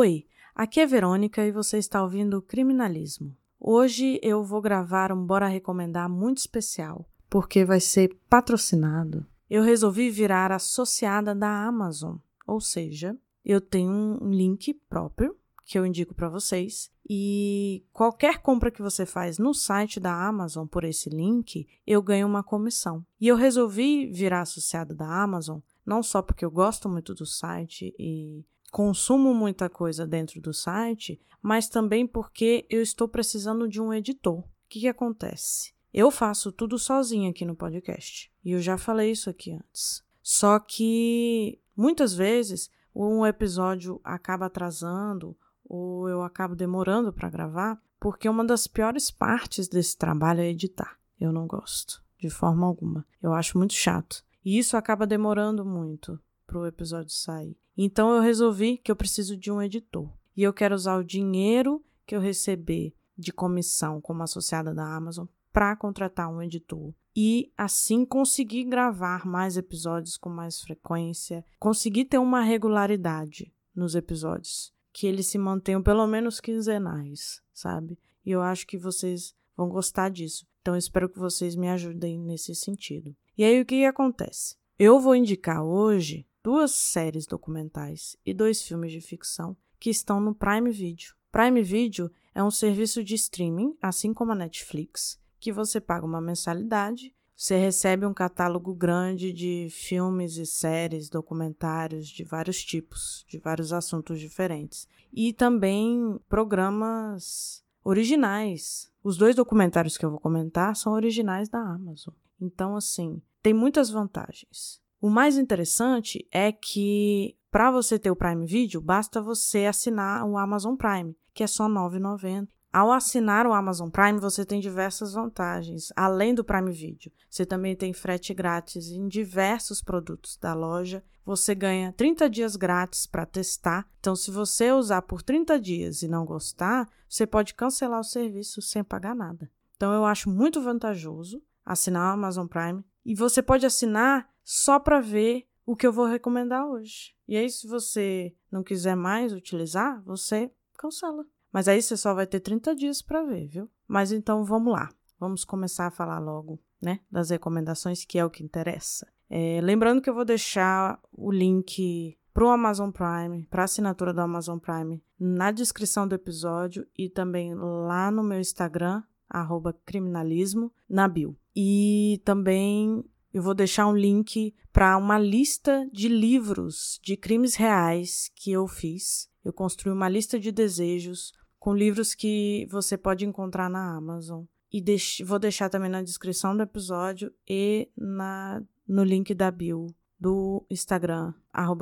Oi, aqui é Verônica e você está ouvindo Criminalismo. Hoje eu vou gravar um Bora Recomendar muito especial, porque vai ser patrocinado. Eu resolvi virar associada da Amazon, ou seja, eu tenho um link próprio que eu indico para vocês e qualquer compra que você faz no site da Amazon por esse link, eu ganho uma comissão. E eu resolvi virar associada da Amazon não só porque eu gosto muito do site e consumo muita coisa dentro do site, mas também porque eu estou precisando de um editor. O que, que acontece? Eu faço tudo sozinha aqui no podcast. E eu já falei isso aqui antes. Só que muitas vezes um episódio acaba atrasando ou eu acabo demorando para gravar, porque uma das piores partes desse trabalho é editar. Eu não gosto, de forma alguma. Eu acho muito chato. E isso acaba demorando muito para o episódio sair. Então eu resolvi que eu preciso de um editor. E eu quero usar o dinheiro que eu receber de comissão como associada da Amazon para contratar um editor e assim conseguir gravar mais episódios com mais frequência, conseguir ter uma regularidade nos episódios, que eles se mantenham pelo menos quinzenais, sabe? E eu acho que vocês vão gostar disso. Então espero que vocês me ajudem nesse sentido. E aí o que acontece? Eu vou indicar hoje duas séries documentais e dois filmes de ficção que estão no Prime Video. Prime Video é um serviço de streaming, assim como a Netflix, que você paga uma mensalidade, você recebe um catálogo grande de filmes e séries, documentários de vários tipos, de vários assuntos diferentes, e também programas originais. Os dois documentários que eu vou comentar são originais da Amazon. Então, assim, tem muitas vantagens. O mais interessante é que para você ter o Prime Video, basta você assinar o Amazon Prime, que é só R$ 9,90. Ao assinar o Amazon Prime, você tem diversas vantagens, além do Prime Video. Você também tem frete grátis em diversos produtos da loja. Você ganha 30 dias grátis para testar. Então, se você usar por 30 dias e não gostar, você pode cancelar o serviço sem pagar nada. Então, eu acho muito vantajoso assinar o Amazon Prime e você pode assinar só para ver o que eu vou recomendar hoje. E aí, se você não quiser mais utilizar, você cancela. Mas aí você só vai ter 30 dias para ver, viu? Mas então vamos lá. Vamos começar a falar logo, né, das recomendações, que é o que interessa. É, lembrando que eu vou deixar o link para o Amazon Prime, para assinatura do Amazon Prime, na descrição do episódio e também lá no meu Instagram, criminalismo, na bio. E também eu vou deixar um link para uma lista de livros de crimes reais que eu fiz. Eu construí uma lista de desejos com livros que você pode encontrar na Amazon. E deix vou deixar também na descrição do episódio e na, no link da bio do Instagram,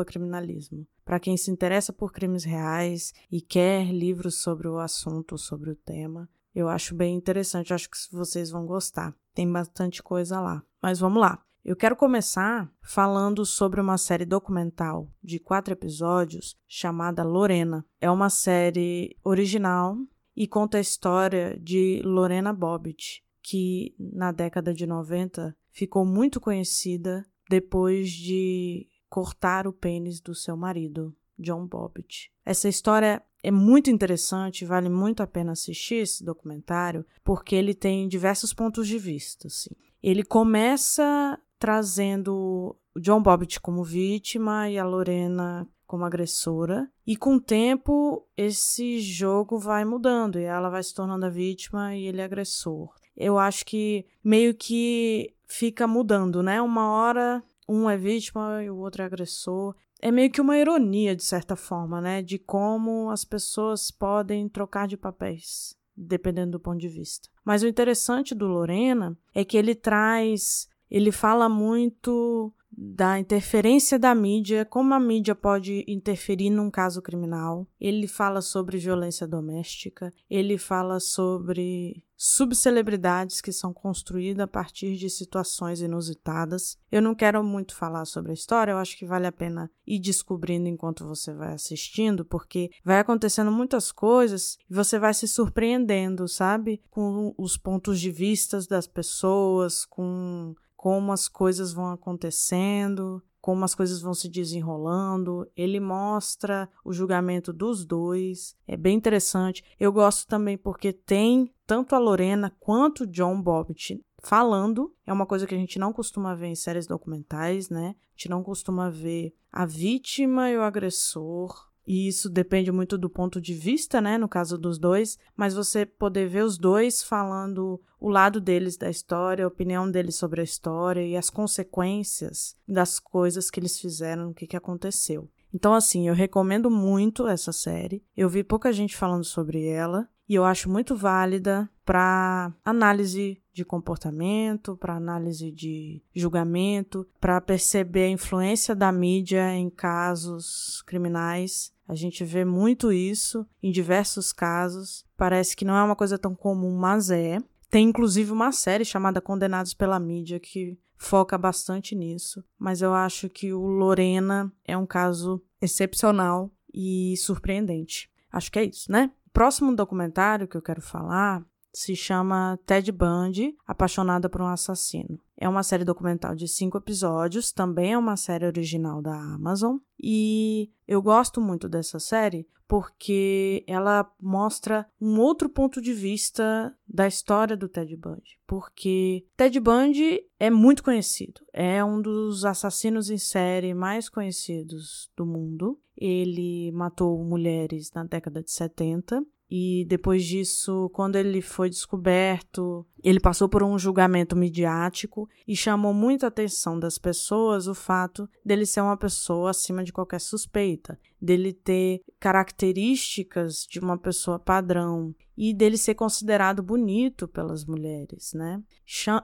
criminalismo. Para quem se interessa por crimes reais e quer livros sobre o assunto, sobre o tema, eu acho bem interessante, acho que vocês vão gostar. Tem bastante coisa lá. Mas vamos lá. Eu quero começar falando sobre uma série documental de quatro episódios chamada Lorena. É uma série original e conta a história de Lorena Bobbitt, que na década de 90 ficou muito conhecida depois de cortar o pênis do seu marido, John Bobbitt. Essa história é muito interessante, vale muito a pena assistir esse documentário, porque ele tem diversos pontos de vista. Assim. Ele começa trazendo o John Bobbitt como vítima e a Lorena como agressora, e com o tempo esse jogo vai mudando e ela vai se tornando a vítima e ele é agressor. Eu acho que meio que fica mudando, né? Uma hora um é vítima e o outro é agressor é meio que uma ironia, de certa forma, né? De como as pessoas podem trocar de papéis, dependendo do ponto de vista. Mas o interessante do Lorena é que ele traz. Ele fala muito da interferência da mídia, como a mídia pode interferir num caso criminal. Ele fala sobre violência doméstica, ele fala sobre subcelebridades que são construídas a partir de situações inusitadas. Eu não quero muito falar sobre a história, eu acho que vale a pena ir descobrindo enquanto você vai assistindo, porque vai acontecendo muitas coisas e você vai se surpreendendo, sabe? Com os pontos de vista das pessoas, com como as coisas vão acontecendo, como as coisas vão se desenrolando. Ele mostra o julgamento dos dois. É bem interessante. Eu gosto também porque tem tanto a Lorena quanto o John Bobbitt falando. É uma coisa que a gente não costuma ver em séries documentais, né? A gente não costuma ver a vítima e o agressor e isso depende muito do ponto de vista, né, no caso dos dois, mas você poder ver os dois falando o lado deles da história, a opinião deles sobre a história e as consequências das coisas que eles fizeram, o que, que aconteceu. Então, assim, eu recomendo muito essa série. Eu vi pouca gente falando sobre ela e eu acho muito válida para análise de comportamento, para análise de julgamento, para perceber a influência da mídia em casos criminais a gente vê muito isso em diversos casos. Parece que não é uma coisa tão comum, mas é. Tem inclusive uma série chamada Condenados pela Mídia que foca bastante nisso. Mas eu acho que o Lorena é um caso excepcional e surpreendente. Acho que é isso, né? Próximo documentário que eu quero falar se chama Ted Bundy, Apaixonada por um Assassino. É uma série documental de cinco episódios, também é uma série original da Amazon. E eu gosto muito dessa série porque ela mostra um outro ponto de vista da história do Ted Bundy. Porque Ted Bundy é muito conhecido, é um dos assassinos em série mais conhecidos do mundo. Ele matou mulheres na década de 70 e depois disso, quando ele foi descoberto, ele passou por um julgamento midiático e chamou muita atenção das pessoas o fato dele ser uma pessoa acima de qualquer suspeita, dele ter características de uma pessoa padrão e dele ser considerado bonito pelas mulheres, né?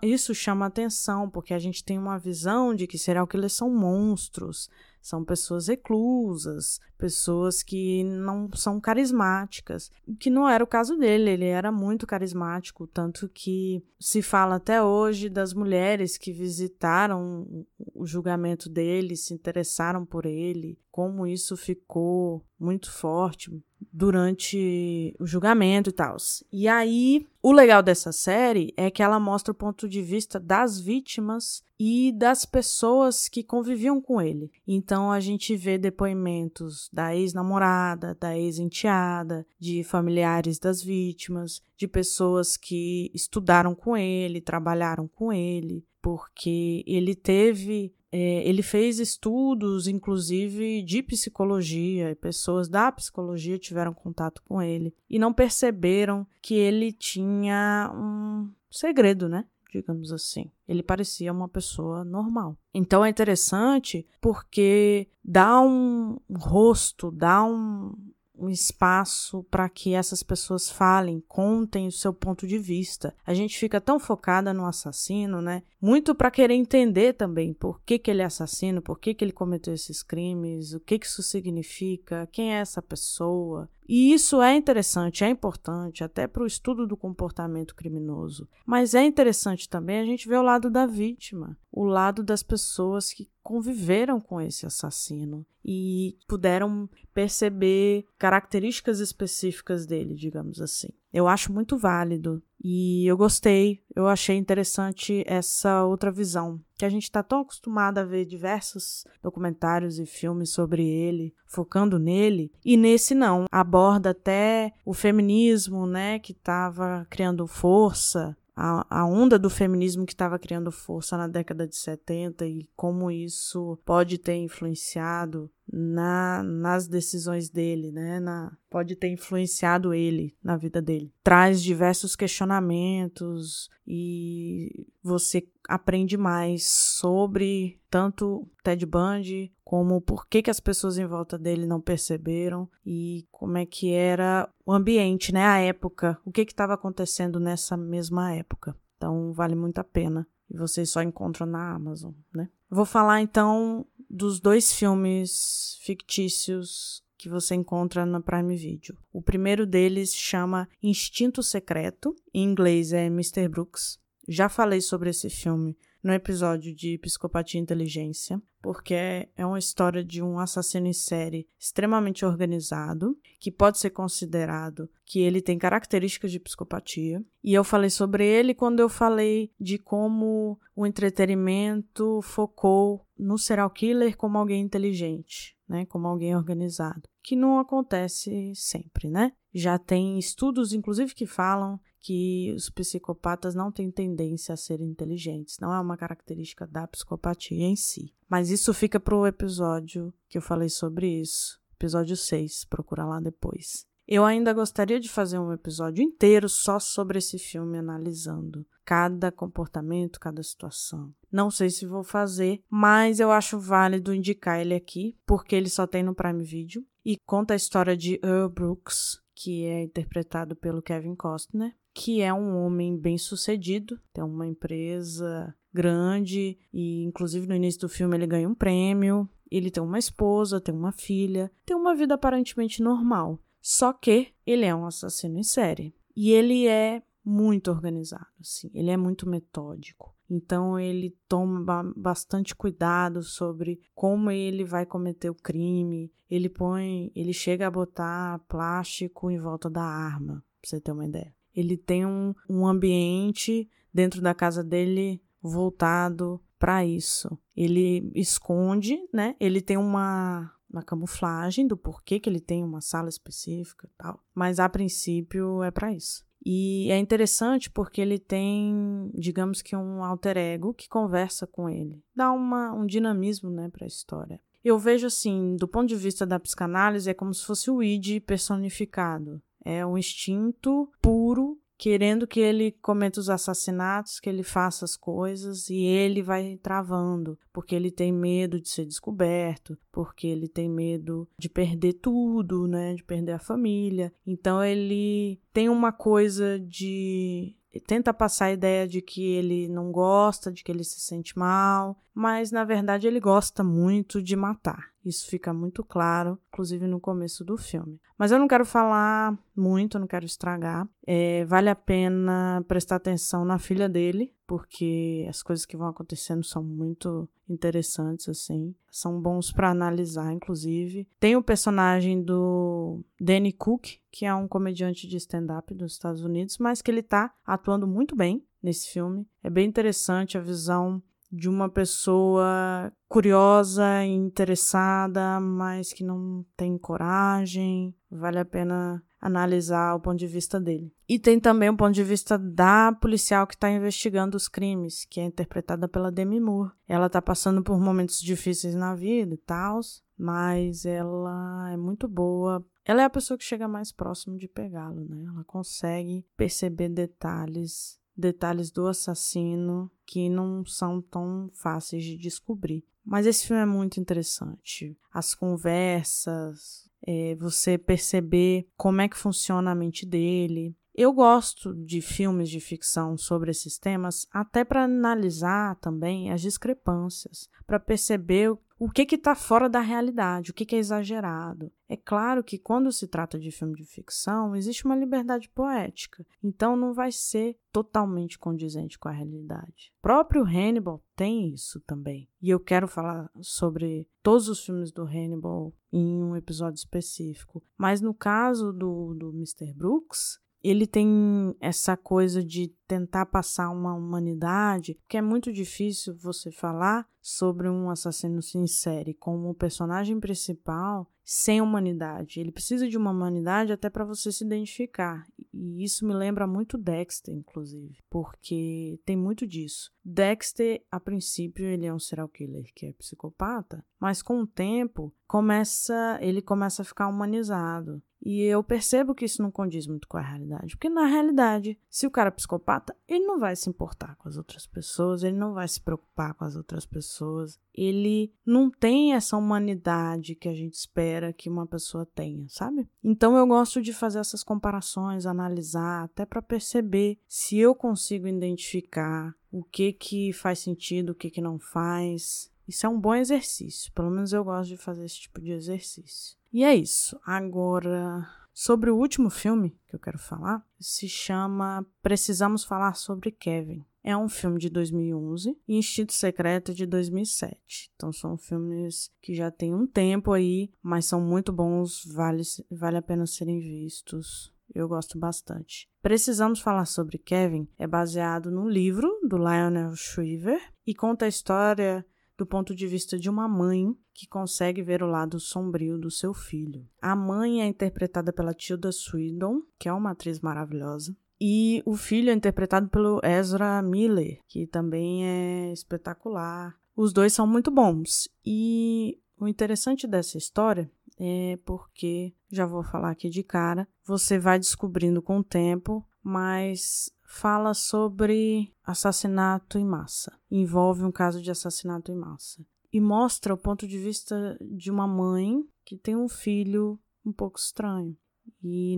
Isso chama atenção porque a gente tem uma visão de que serial killers são monstros, são pessoas reclusas, pessoas que não são carismáticas, que não era o caso dele, ele era muito carismático, tanto que se fala até hoje das mulheres que visitaram o julgamento dele, se interessaram por ele, como isso ficou muito forte durante o julgamento e tal. E aí, o legal dessa série é que ela mostra o ponto de vista das vítimas e das pessoas que conviviam com ele. Então a gente vê depoimentos da ex-namorada, da ex-enteada, de familiares das vítimas, de pessoas que estudaram com ele, trabalharam com ele, porque ele teve é, ele fez estudos, inclusive, de psicologia, e pessoas da psicologia tiveram contato com ele e não perceberam que ele tinha um segredo, né? Digamos assim. Ele parecia uma pessoa normal. Então é interessante porque dá um rosto, dá um, um espaço para que essas pessoas falem, contem o seu ponto de vista. A gente fica tão focada no assassino, né? Muito para querer entender também por que, que ele é assassino, por que, que ele cometeu esses crimes, o que, que isso significa, quem é essa pessoa. E isso é interessante, é importante até para o estudo do comportamento criminoso. Mas é interessante também a gente ver o lado da vítima, o lado das pessoas que conviveram com esse assassino e puderam perceber características específicas dele, digamos assim. Eu acho muito válido e eu gostei, eu achei interessante essa outra visão. Que a gente está tão acostumado a ver diversos documentários e filmes sobre ele, focando nele, e nesse não. Aborda até o feminismo, né, que estava criando força, a, a onda do feminismo que estava criando força na década de 70 e como isso pode ter influenciado na, nas decisões dele, né? Na, pode ter influenciado ele na vida dele. Traz diversos questionamentos e você aprende mais sobre tanto Ted Bundy como por que, que as pessoas em volta dele não perceberam e como é que era o ambiente, né? A época, o que estava acontecendo nessa mesma época. Então vale muito a pena. E vocês só encontram na Amazon, né? Vou falar então dos dois filmes fictícios que você encontra na Prime Video. O primeiro deles chama Instinto Secreto, em inglês é Mr. Brooks. Já falei sobre esse filme no episódio de Psicopatia e Inteligência, porque é uma história de um assassino em série extremamente organizado, que pode ser considerado que ele tem características de psicopatia. E eu falei sobre ele quando eu falei de como o entretenimento focou no serial killer como alguém inteligente, né, como alguém organizado, que não acontece sempre, né? Já tem estudos inclusive que falam que os psicopatas não têm tendência a serem inteligentes. Não é uma característica da psicopatia em si. Mas isso fica para o episódio que eu falei sobre isso. Episódio 6, procura lá depois. Eu ainda gostaria de fazer um episódio inteiro só sobre esse filme, analisando cada comportamento, cada situação. Não sei se vou fazer, mas eu acho válido indicar ele aqui, porque ele só tem no Prime Video e conta a história de Earl Brooks, que é interpretado pelo Kevin Costner, que é um homem bem sucedido, tem uma empresa grande e, inclusive, no início do filme ele ganha um prêmio. Ele tem uma esposa, tem uma filha, tem uma vida aparentemente normal. Só que ele é um assassino em série e ele é muito organizado, assim, ele é muito metódico. Então ele toma bastante cuidado sobre como ele vai cometer o crime. Ele põe, ele chega a botar plástico em volta da arma, pra você ter uma ideia. Ele tem um, um ambiente dentro da casa dele voltado para isso. Ele esconde, né? Ele tem uma, uma camuflagem do porquê que ele tem uma sala específica e tal, mas a princípio é para isso. E é interessante porque ele tem, digamos que um alter ego que conversa com ele, dá uma, um dinamismo, né, para a história. Eu vejo assim, do ponto de vista da psicanálise, é como se fosse o id personificado. É um instinto puro querendo que ele cometa os assassinatos, que ele faça as coisas e ele vai travando, porque ele tem medo de ser descoberto, porque ele tem medo de perder tudo, né, de perder a família. Então ele tem uma coisa de tenta passar a ideia de que ele não gosta, de que ele se sente mal, mas na verdade ele gosta muito de matar. Isso fica muito claro, inclusive no começo do filme. Mas eu não quero falar muito, não quero estragar. É, vale a pena prestar atenção na filha dele, porque as coisas que vão acontecendo são muito interessantes, assim. São bons para analisar, inclusive. Tem o personagem do Danny Cook, que é um comediante de stand-up dos Estados Unidos, mas que ele tá atuando muito bem nesse filme. É bem interessante a visão de uma pessoa curiosa interessada, mas que não tem coragem. Vale a pena analisar o ponto de vista dele. E tem também o ponto de vista da policial que está investigando os crimes, que é interpretada pela Demi Moore. Ela está passando por momentos difíceis na vida e tal, mas ela é muito boa. Ela é a pessoa que chega mais próximo de pegá-lo, né? Ela consegue perceber detalhes detalhes do assassino que não são tão fáceis de descobrir. Mas esse filme é muito interessante. As conversas, é, você perceber como é que funciona a mente dele. Eu gosto de filmes de ficção sobre esses temas, até para analisar também as discrepâncias, para perceber o que está fora da realidade, o que, que é exagerado. É claro que quando se trata de filme de ficção, existe uma liberdade poética, então não vai ser totalmente condizente com a realidade. O próprio Hannibal tem isso também. E eu quero falar sobre todos os filmes do Hannibal em um episódio específico. Mas no caso do, do Mr. Brooks, ele tem essa coisa de tentar passar uma humanidade, que é muito difícil você falar sobre um assassino em série como o personagem principal sem humanidade. Ele precisa de uma humanidade até para você se identificar. E isso me lembra muito Dexter, inclusive, porque tem muito disso. Dexter, a princípio, ele é um serial killer que é psicopata, mas com o tempo começa, ele começa a ficar humanizado. E eu percebo que isso não condiz muito com a realidade. Porque na realidade, se o cara é psicopata, ele não vai se importar com as outras pessoas, ele não vai se preocupar com as outras pessoas. Ele não tem essa humanidade que a gente espera que uma pessoa tenha, sabe? Então eu gosto de fazer essas comparações, analisar, até para perceber se eu consigo identificar o que que faz sentido, o que que não faz. Isso é um bom exercício. Pelo menos eu gosto de fazer esse tipo de exercício. E é isso. Agora, sobre o último filme que eu quero falar, se chama Precisamos Falar sobre Kevin. é um filme de 2011 e Instinto Secreto de 2007. Então são filmes que já têm um tempo aí, mas são muito bons, vale, vale a pena serem vistos. Eu gosto bastante. Precisamos falar sobre Kevin é baseado no livro do Lionel Shriver e conta a história do ponto de vista de uma mãe que consegue ver o lado sombrio do seu filho. A mãe é interpretada pela Tilda Swindon, que é uma atriz maravilhosa. E o filho é interpretado pelo Ezra Miller, que também é espetacular. Os dois são muito bons. E o interessante dessa história é porque, já vou falar aqui de cara, você vai descobrindo com o tempo, mas fala sobre assassinato em massa. Envolve um caso de assassinato em massa. E mostra o ponto de vista de uma mãe que tem um filho um pouco estranho. E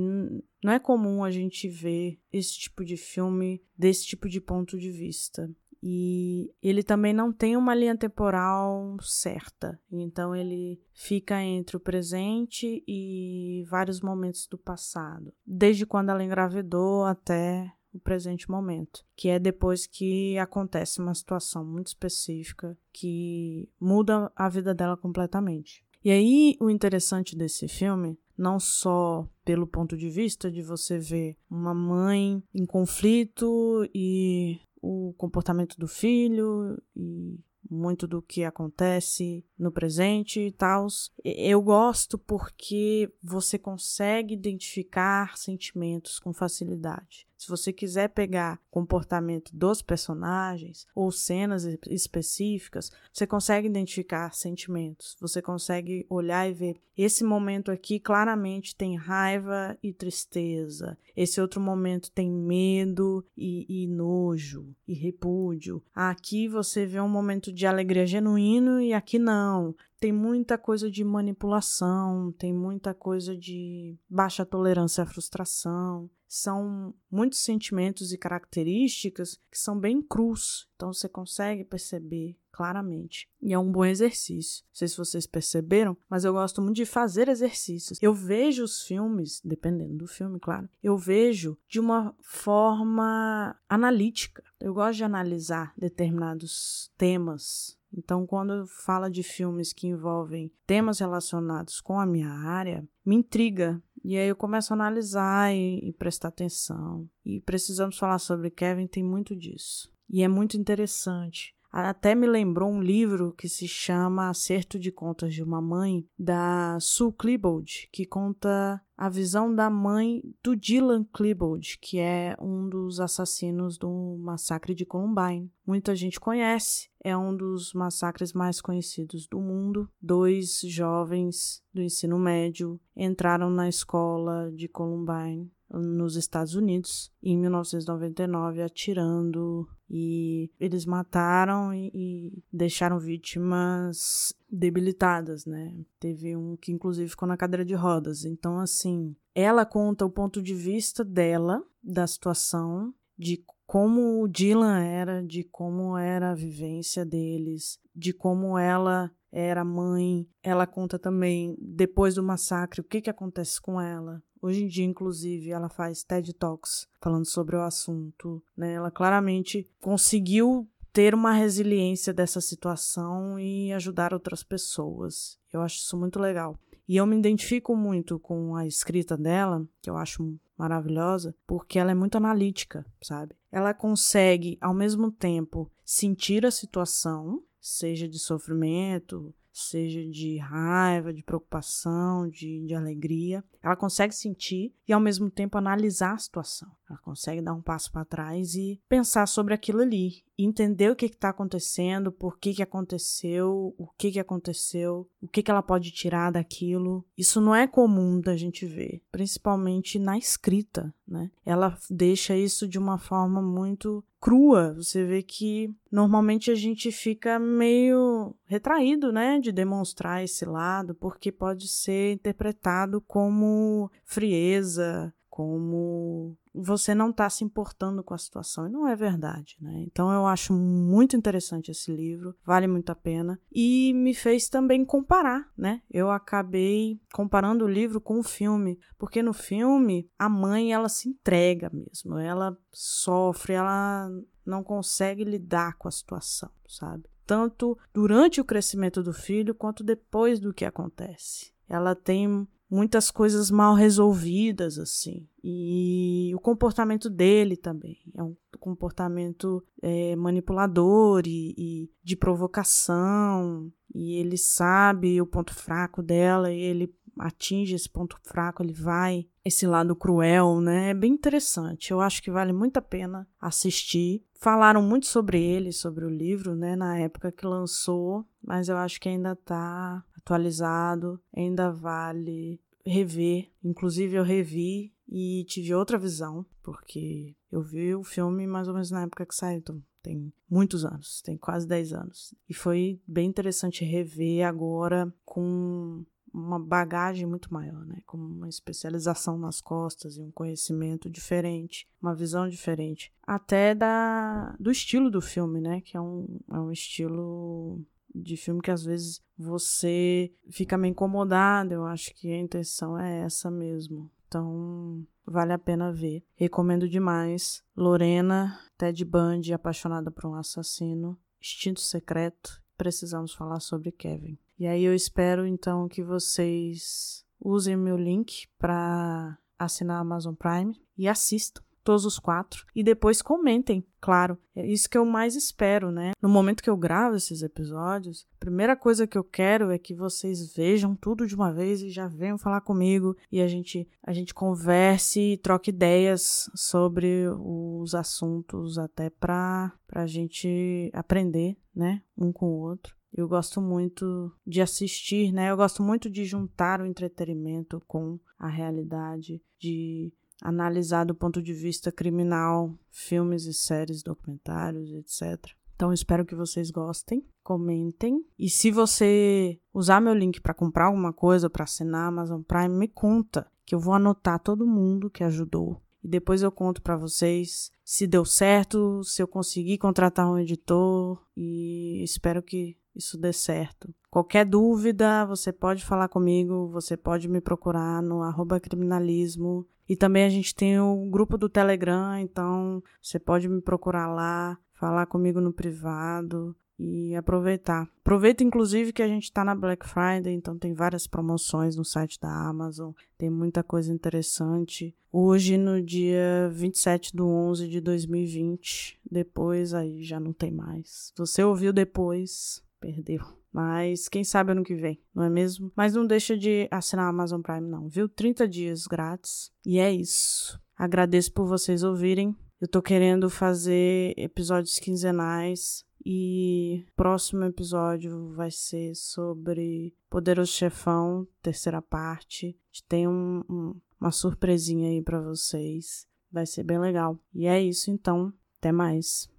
não é comum a gente ver esse tipo de filme desse tipo de ponto de vista. E ele também não tem uma linha temporal certa. Então ele fica entre o presente e vários momentos do passado, desde quando ela engravidou até o presente momento, que é depois que acontece uma situação muito específica que muda a vida dela completamente. E aí o interessante desse filme não só pelo ponto de vista de você ver uma mãe em conflito e o comportamento do filho e muito do que acontece no presente e tal. Eu gosto porque você consegue identificar sentimentos com facilidade. Se você quiser pegar comportamento dos personagens ou cenas específicas, você consegue identificar sentimentos. Você consegue olhar e ver esse momento aqui claramente tem raiva e tristeza. Esse outro momento tem medo e, e nojo e repúdio. Aqui você vê um momento de alegria genuíno e aqui não tem muita coisa de manipulação, tem muita coisa de baixa tolerância à frustração. São muitos sentimentos e características que são bem crus, então você consegue perceber claramente. E é um bom exercício. Não sei se vocês perceberam, mas eu gosto muito de fazer exercícios. Eu vejo os filmes, dependendo do filme, claro, eu vejo de uma forma analítica. Eu gosto de analisar determinados temas então, quando fala de filmes que envolvem temas relacionados com a minha área, me intriga. E aí eu começo a analisar e, e prestar atenção. E precisamos falar sobre Kevin, tem muito disso. E é muito interessante. Até me lembrou um livro que se chama Acerto de Contas de uma Mãe, da Sue Klebold, que conta a visão da mãe do Dylan Klebold, que é um dos assassinos do massacre de Columbine. Muita gente conhece, é um dos massacres mais conhecidos do mundo. Dois jovens do ensino médio entraram na escola de Columbine nos Estados Unidos em 1999 atirando e eles mataram e, e, deixaram vítimas debilitadas, né? Teve um que inclusive ficou na cadeira de rodas. Então, assim, ela conta o ponto de vista dela da situação, de como o Dylan era, de como era a vivência deles, de como ela era mãe. Ela conta também depois do massacre o que que acontece com ela, Hoje em dia, inclusive, ela faz TED Talks falando sobre o assunto. Né? Ela claramente conseguiu ter uma resiliência dessa situação e ajudar outras pessoas. Eu acho isso muito legal. E eu me identifico muito com a escrita dela, que eu acho maravilhosa, porque ela é muito analítica, sabe? Ela consegue, ao mesmo tempo, sentir a situação, seja de sofrimento, seja de raiva, de preocupação, de, de alegria. Ela consegue sentir e, ao mesmo tempo, analisar a situação. Ela consegue dar um passo para trás e pensar sobre aquilo ali, entender o que está acontecendo, por que, que aconteceu, o que, que aconteceu, o que, que ela pode tirar daquilo. Isso não é comum da gente ver, principalmente na escrita, né? Ela deixa isso de uma forma muito crua. Você vê que normalmente a gente fica meio retraído, né, de demonstrar esse lado, porque pode ser interpretado como frieza, como você não está se importando com a situação. E não é verdade, né? Então eu acho muito interessante esse livro, vale muito a pena. E me fez também comparar, né? Eu acabei comparando o livro com o filme, porque no filme a mãe ela se entrega mesmo, ela sofre, ela não consegue lidar com a situação, sabe? Tanto durante o crescimento do filho quanto depois do que acontece. Ela tem muitas coisas mal resolvidas, assim. E o comportamento dele também é um comportamento é, manipulador e, e, de provocação. E ele sabe o ponto fraco dela e ele atinge esse ponto fraco, ele vai esse lado cruel, né? É bem interessante. Eu acho que vale muito a pena assistir. Falaram muito sobre ele, sobre o livro, né, na época que lançou, mas eu acho que ainda está atualizado, ainda vale rever. Inclusive, eu revi e tive outra visão, porque eu vi o filme mais ou menos na época que saiu, então tem muitos anos, tem quase 10 anos. E foi bem interessante rever agora com uma bagagem muito maior, né? Com uma especialização nas costas e um conhecimento diferente, uma visão diferente, até da do estilo do filme, né? Que é um, é um estilo de filme que às vezes você fica meio incomodado. Eu acho que a intenção é essa mesmo. Então, vale a pena ver. Recomendo demais. Lorena, Ted Bundy, apaixonada por um assassino, Instinto Secreto. Precisamos falar sobre Kevin. E aí eu espero então que vocês usem meu link para assinar a Amazon Prime e assistam todos os quatro, e depois comentem, claro. É isso que eu mais espero, né? No momento que eu gravo esses episódios, a primeira coisa que eu quero é que vocês vejam tudo de uma vez e já venham falar comigo e a gente a gente converse e troque ideias sobre os assuntos até para a gente aprender, né, um com o outro. Eu gosto muito de assistir, né? Eu gosto muito de juntar o entretenimento com a realidade, de analisar do ponto de vista criminal filmes e séries, documentários, etc. Então espero que vocês gostem, comentem e se você usar meu link para comprar alguma coisa, para assinar Amazon Prime, me conta que eu vou anotar todo mundo que ajudou e depois eu conto para vocês se deu certo, se eu consegui contratar um editor e espero que isso dê certo. Qualquer dúvida, você pode falar comigo, você pode me procurar no arroba criminalismo e também a gente tem o grupo do Telegram, então você pode me procurar lá, falar comigo no privado e aproveitar. Aproveita inclusive que a gente está na Black Friday, então tem várias promoções no site da Amazon, tem muita coisa interessante. Hoje, no dia 27 do 11 de 2020, depois aí já não tem mais. Você ouviu depois, perdeu. Mas quem sabe ano que vem, não é mesmo? Mas não deixa de assinar a Amazon Prime, não, viu? 30 dias grátis. E é isso. Agradeço por vocês ouvirem. Eu tô querendo fazer episódios quinzenais. E próximo episódio vai ser sobre Poderoso Chefão, terceira parte. Tem um, um, uma surpresinha aí para vocês. Vai ser bem legal. E é isso então. Até mais.